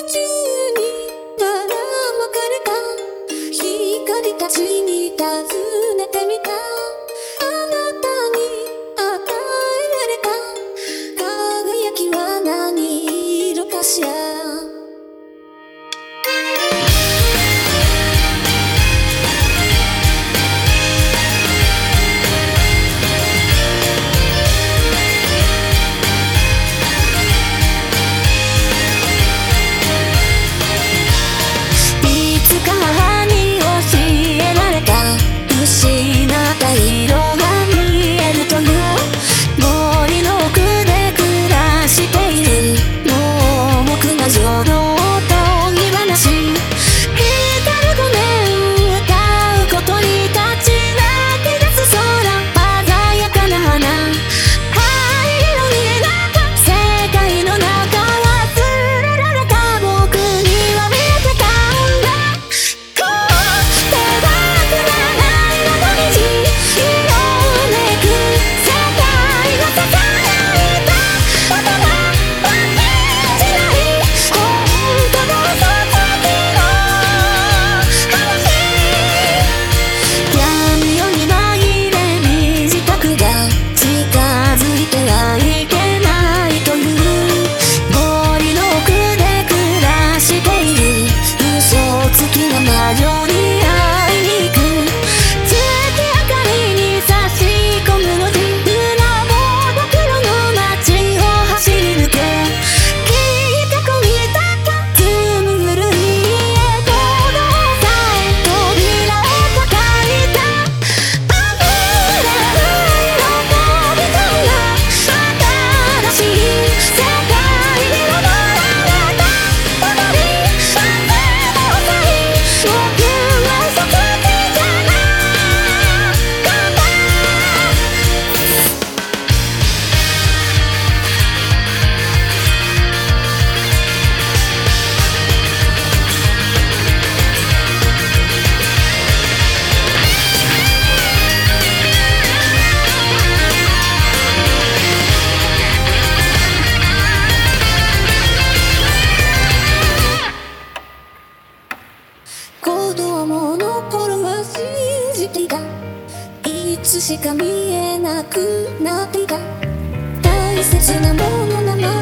ひにかれた光たちに尋ねしか見えなくなっていた。大切なものなの